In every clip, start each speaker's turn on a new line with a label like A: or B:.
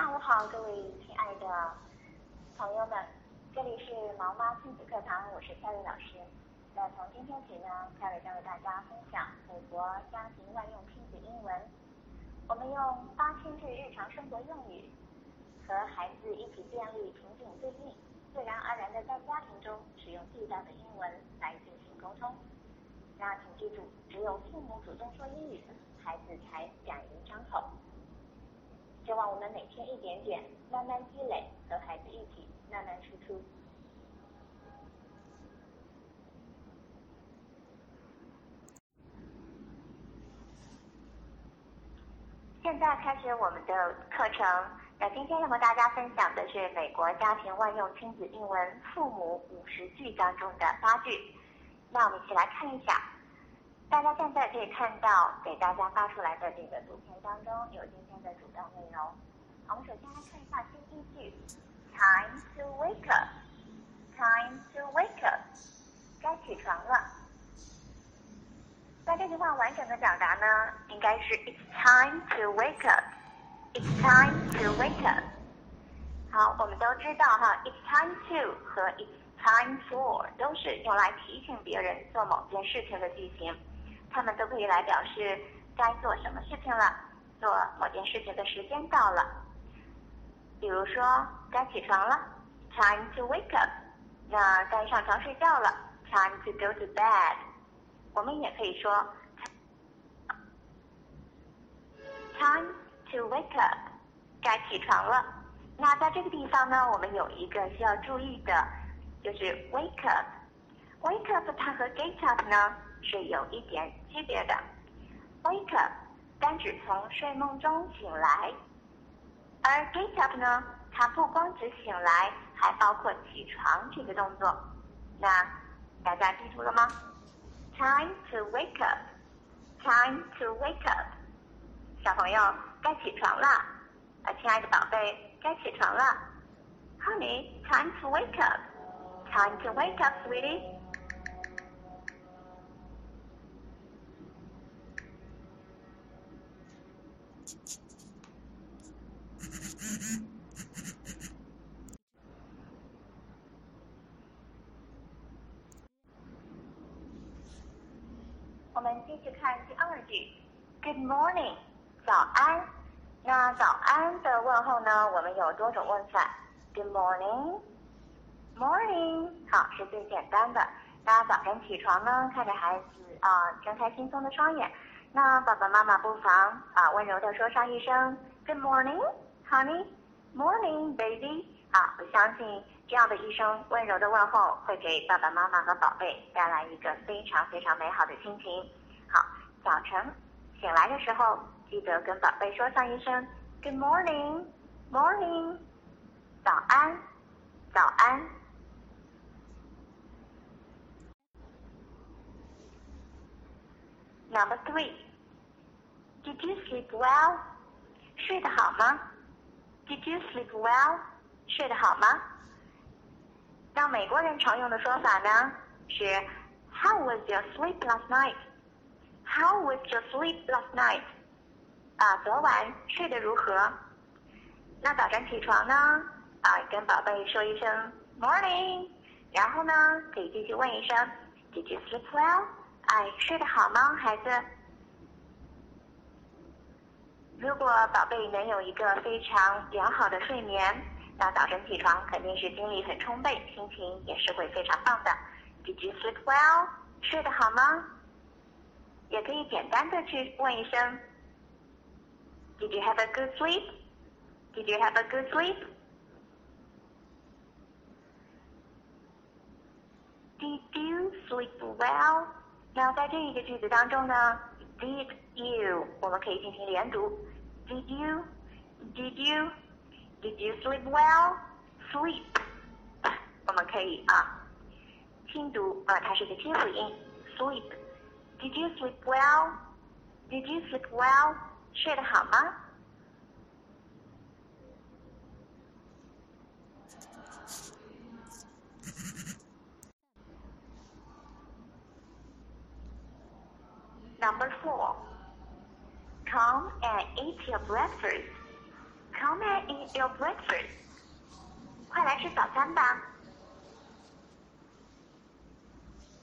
A: 下午好，各位亲爱的朋友们，这里是毛妈亲子课堂，我是夏瑞老师。那从今天起呢，夏瑞将为大家分享美国家庭万用亲子英文。我们用八千句日常生活用语，和孩子一起建立情景对应，自然而然的在家庭中使用地道的英文来进行沟通。那请记住，只有父母主动说英语，孩子才敢于张口。希望我们每天一点点，慢慢积累，和孩子一起慢慢输出。现在开始我们的课程。那今天要和大家分享的是美国家庭万用亲子英文父母五十句当中的八句。那我们一起来看一下。大家现在可以看到给大家发出来的这个图片当中有今天的主要内容。我们首先来看一下第一句：Time to wake up. Time to wake up. 该起床了。那这句话完整的表达呢，应该是 It's time to wake up. It's time to wake up. 好，我们都知道哈，It's time to 和 It's time for 都是用来提醒别人做某件事情的句型。他们都可以来表示该做什么事情了，做某件事情的时间到了。比如说，该起床了，time to wake up。那该上床睡觉了，time to go to bed。我们也可以说，time to wake up，该起床了。那在这个地方呢，我们有一个需要注意的，就是 wake up。wake up 它和 get up 呢？是有一点区别的。Wake up 单指从睡梦中醒来，而 get up 呢，它不光指醒来，还包括起床这个动作。那大家记住了吗？Time to wake up. Time to wake up. 小朋友该起床了，啊，亲爱的宝贝，该起床了。Honey, time to wake up. Time to wake up, sweetie. 我们继续看第二句，Good morning，早安。那早安的问候呢？我们有多种问法。Good morning，morning，好，是最简单的。那早晨起床呢，看着孩子啊，睁开轻松的双眼。那爸爸妈妈不妨啊，温柔的说上一声 Good morning honey morning baby 好我相信这样的一声温柔的问候会给爸爸妈妈和宝贝带来一个非常非常美好的心情。好早晨醒来的时候记得跟宝贝说上一声 good morning morning 早安早安。Number three did you sleep well? 睡得好吗？？Did you sleep well? 睡得好吗？那美国人常用的说法呢是 How was your sleep last night? How was your sleep last night? 啊，昨晚睡得如何？那早晨起床呢？啊，跟宝贝说一声 Morning，然后呢，可以继续问一声 Did you sleep well? 哎，睡得好吗，孩子？如果宝贝能有一个非常良好的睡眠，那早晨起床肯定是精力很充沛，心情也是会非常棒的。Did you sleep well？睡得好吗？也可以简单的去问一声：Did you have a good sleep？Did you have a good sleep？Did you sleep well？那在这一个句子当中呢，did you 我们可以进行连读 ，did you，did you，did you sleep well？sleep，我们可以啊轻读啊，它是个接辅音，sleep，did you sleep well？did you sleep well？睡得好吗？Number four, Come and eat your breakfast. Come and eat your breakfast. 快来吃早餐吧。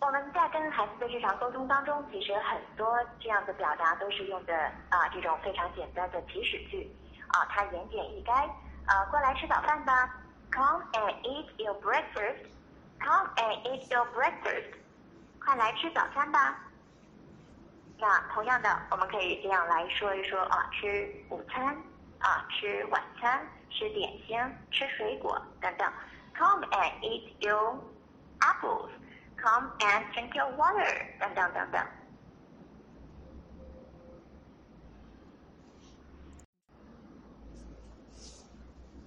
A: 我们在跟孩子的日常沟通当中，其实很多这样的表达都是用的啊这种非常简单的祈使句啊，它言简意赅啊，过来吃早饭吧。Come and eat your breakfast. Come and eat your breakfast. 快来吃早餐吧。那同样的，我们可以这样来说一说啊，吃午餐啊，吃晚餐，吃点心，吃水果等等。Come and eat your apples. Come and drink your water 等等等等。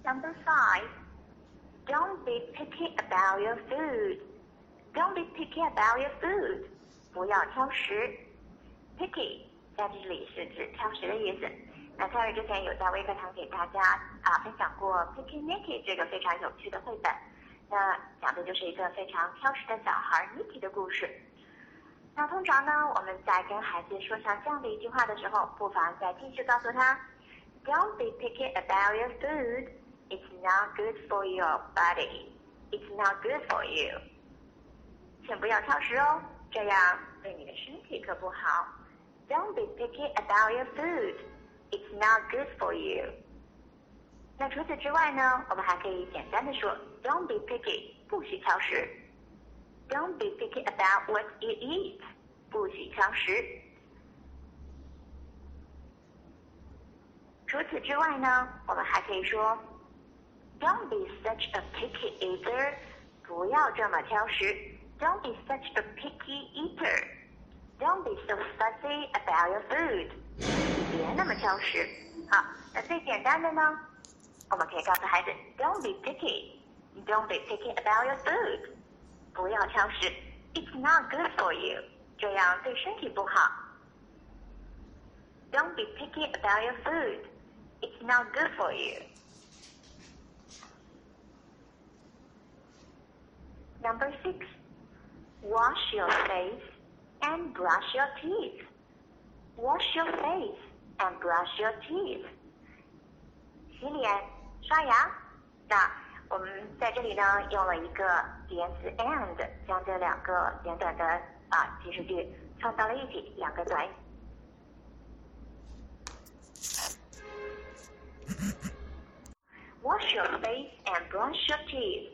A: Number five, don't be picky about your food. Don't be picky about your food. 不要挑食。 Picky 在这里是指挑食的意思。那 Terry 之前有在微课堂给大家啊分享过 Picky Nicky 这个非常有趣的绘本。那讲的就是一个非常挑食的小孩 Nicky 的故事。那通常呢，我们在跟孩子说上这样的一句话的时候，不妨再继续告诉他：Don't be picky about your food. It's not good for your body. It's not good for you. 请不要挑食哦，这样对你的身体可不好。Don't be picky about your food. It's not good for you. 那除此之外呢，我们还可以简单的说，Don't be picky，不许挑食。Don't be picky about what you eat，不许挑食。除此之外呢，我们还可以说，Don't be such a picky eater，不要这么挑食。Don't be such a picky eater。 Don't be so fussy about your food，别那么挑食。好，那最简单的呢？我们可以告诉孩子，Don't be picky. Don't be picky about your food. 不要挑食，It's not good for you. 这样对身体不好。Don't be picky about your food. It's not good for you. Number six, wash your face and brush your teeth. Wash your face and brush your teeth. 洗脸刷牙，那我们在这里呢用了一个连词 and，将这两个简短的啊祈使句放到了一起，两个短语。Wash your face and brush your teeth，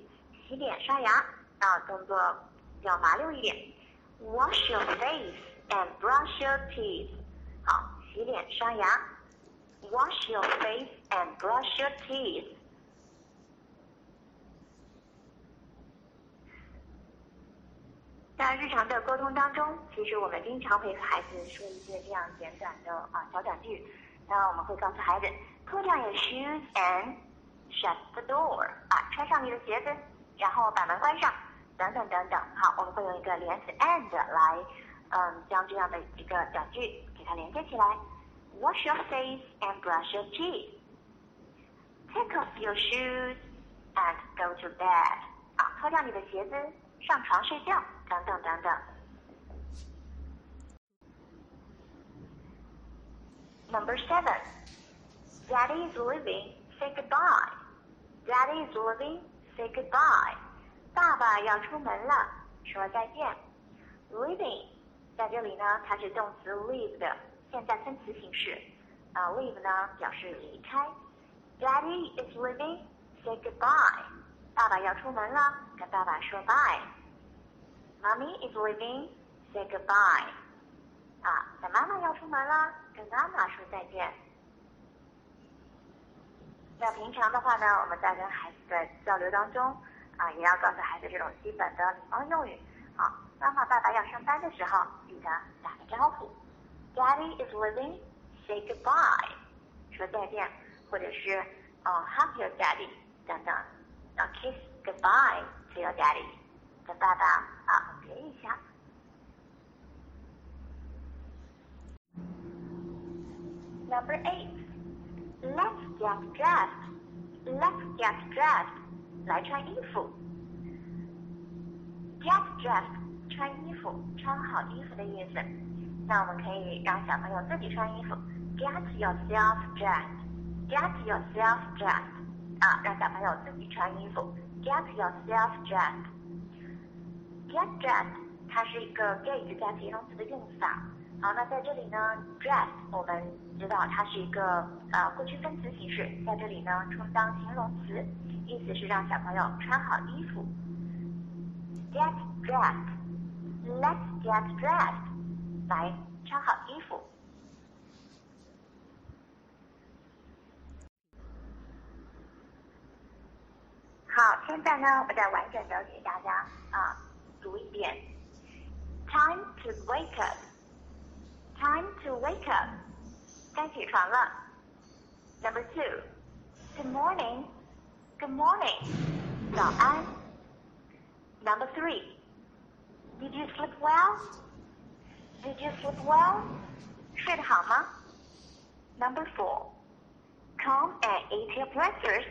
A: 洗脸刷牙啊，动作要麻溜一点。Wash your face and brush your teeth，好，洗脸刷牙。Wash your face and brush your teeth. 在日常的沟通当中，其实我们经常会和孩子说一些这样简短的啊小短句。那我们会告诉孩子，Put on your shoes and shut the door。啊，穿上你的鞋子，然后把门关上，等等等等。好，我们会用一个连词 and 来，嗯，将这样的一个短句给它连接起来。Wash your face and brush your teeth. Take off your shoes and go to bed. 啊，脱掉你的鞋子，上床睡觉，等等等等。Number seven. Daddy is leaving. Say goodbye. Daddy is leaving. Say goodbye. 爸爸要出门了，说再见。Leaving 在这里呢，它是动词 leave 的。现在分词形式，啊，leave 呢表示离开。Daddy is leaving. Say goodbye. 爸爸要出门了，跟爸爸说 bye。Mommy is leaving. Say goodbye. 啊，那妈妈要出门了，跟妈妈说再见。那平常的话呢，我们在跟孩子的交流当中，啊，也要告诉孩子这种基本的礼貌用语。好，妈妈、爸爸要上班的时候，记得打个招呼。Daddy is leaving. Say goodbye. 说再见，或者是哦，hug your daddy 等等，然后 kiss goodbye to your daddy，跟爸爸啊吻别一下。Number eight, let's get dressed. Let's get dressed. 来穿衣服。Get dressed，穿衣服，穿好衣服的意思。那我们可以让小朋友自己穿衣服，get yourself dressed。get yourself dressed 啊，让小朋友自己穿衣服。Get yourself dressed。Get dressed，它是一个 get 加形容词的用法。好，那在这里呢，dress 我们知道它是一个呃过去分词形式，在这里呢充当形容词，意思是让小朋友穿好衣服。Get dressed，Let's get dressed，来穿好衣服。好，现在呢，我再完整的给大家啊读一遍。Time to wake up. Time to wake up. 该起床了。Number two. Good morning. Good morning. 早安。Number three. Did you sleep well? Did you sleep well? 睡得好吗？Number four. Come and eat your breakfast.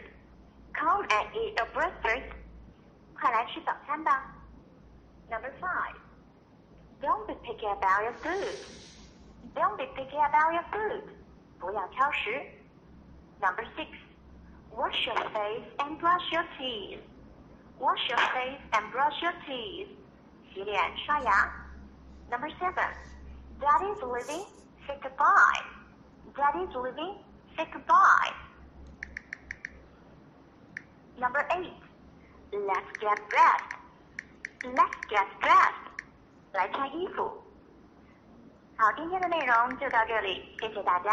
A: Come and eat a breakfast. 快来吃早餐吧。Number five. Don't be picky about your food. Don't be picky about your food. 不要挑食。Number six. Wash your face and brush your teeth. Wash your face and brush your teeth. 洗脸刷牙。Number seven. Daddy's leaving. Say goodbye. Daddy's leaving. Say goodbye. Number eight, let's get dressed. Let's get dressed. 来穿衣服。好，今天的内容就到这里，谢谢大家。